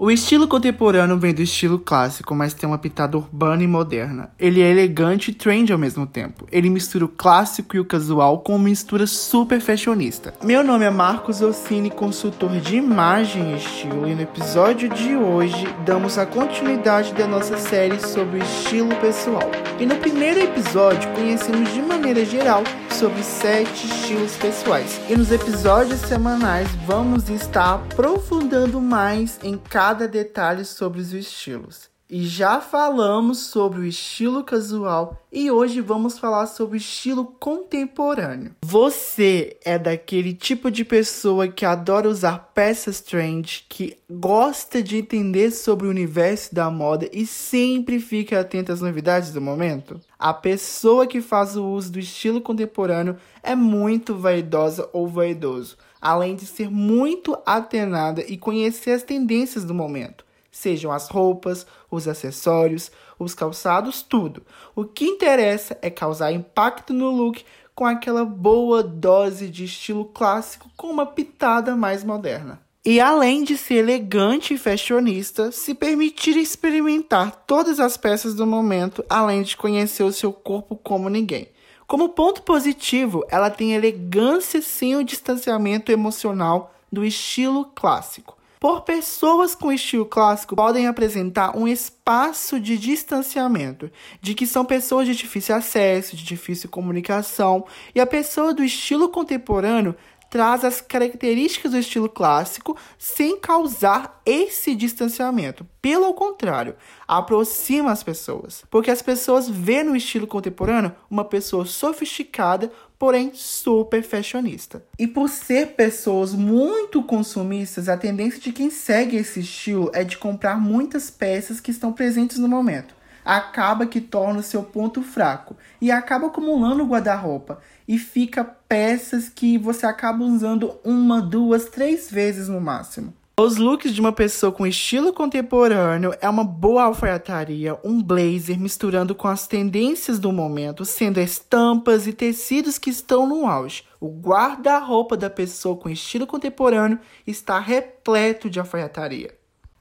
O estilo contemporâneo vem do estilo clássico, mas tem uma pitada urbana e moderna. Ele é elegante e trendy ao mesmo tempo. Ele mistura o clássico e o casual com uma mistura super fashionista. Meu nome é Marcos Ossini, consultor de imagem e estilo, e no episódio de hoje damos a continuidade da nossa série sobre o estilo pessoal. E no primeiro episódio conhecemos de maneira geral sobre sete estilos pessoais. E nos episódios semanais vamos estar aprofundando mais em cada detalhe sobre os estilos. E já falamos sobre o estilo casual e hoje vamos falar sobre o estilo contemporâneo. Você é daquele tipo de pessoa que adora usar peças trend, que gosta de entender sobre o universo da moda e sempre fica atento às novidades do momento? A pessoa que faz o uso do estilo contemporâneo é muito vaidosa ou vaidoso, além de ser muito atenada e conhecer as tendências do momento sejam as roupas, os acessórios, os calçados, tudo. O que interessa é causar impacto no look com aquela boa dose de estilo clássico com uma pitada mais moderna. E além de ser elegante e fashionista, se permitir experimentar todas as peças do momento, além de conhecer o seu corpo como ninguém. Como ponto positivo, ela tem elegância sem o distanciamento emocional do estilo clássico por pessoas com estilo clássico podem apresentar um espaço de distanciamento, de que são pessoas de difícil acesso, de difícil comunicação, e a pessoa do estilo contemporâneo traz as características do estilo clássico sem causar esse distanciamento. Pelo contrário, aproxima as pessoas, porque as pessoas vêem no estilo contemporâneo uma pessoa sofisticada, porém super fashionista. E por ser pessoas muito consumistas, a tendência de quem segue esse estilo é de comprar muitas peças que estão presentes no momento. Acaba que torna o seu ponto fraco e acaba acumulando o guarda-roupa e fica peças que você acaba usando uma, duas, três vezes no máximo. Os looks de uma pessoa com estilo contemporâneo é uma boa alfaiataria, um blazer misturando com as tendências do momento, sendo estampas e tecidos que estão no auge. O guarda-roupa da pessoa com estilo contemporâneo está repleto de alfaiataria.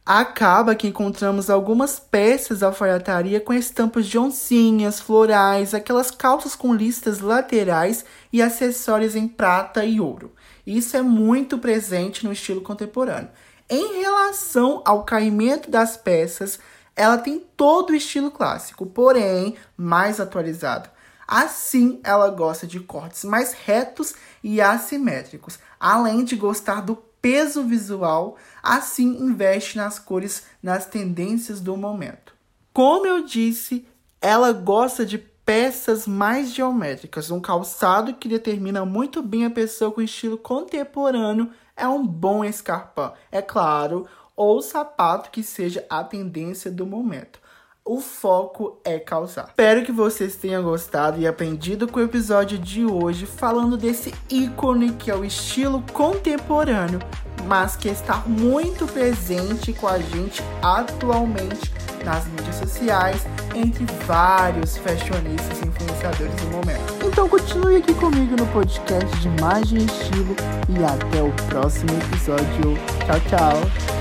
Acaba que encontramos algumas peças de alfaiataria com estampas de oncinhas, florais, aquelas calças com listas laterais e acessórios em prata e ouro. Isso é muito presente no estilo contemporâneo. Em relação ao caimento das peças, ela tem todo o estilo clássico, porém mais atualizado. Assim, ela gosta de cortes mais retos e assimétricos, além de gostar do peso visual, assim investe nas cores, nas tendências do momento. Como eu disse, ela gosta de peças mais geométricas, um calçado que determina muito bem a pessoa com estilo contemporâneo é um bom escarpão. É claro, ou sapato que seja a tendência do momento. O foco é calçar. Espero que vocês tenham gostado e aprendido com o episódio de hoje falando desse ícone que é o estilo contemporâneo, mas que está muito presente com a gente atualmente nas mídias sociais, entre vários fashionistas e influenciadores do momento. Então continue aqui comigo no podcast de Imagem e Estilo e até o próximo episódio. Tchau, tchau!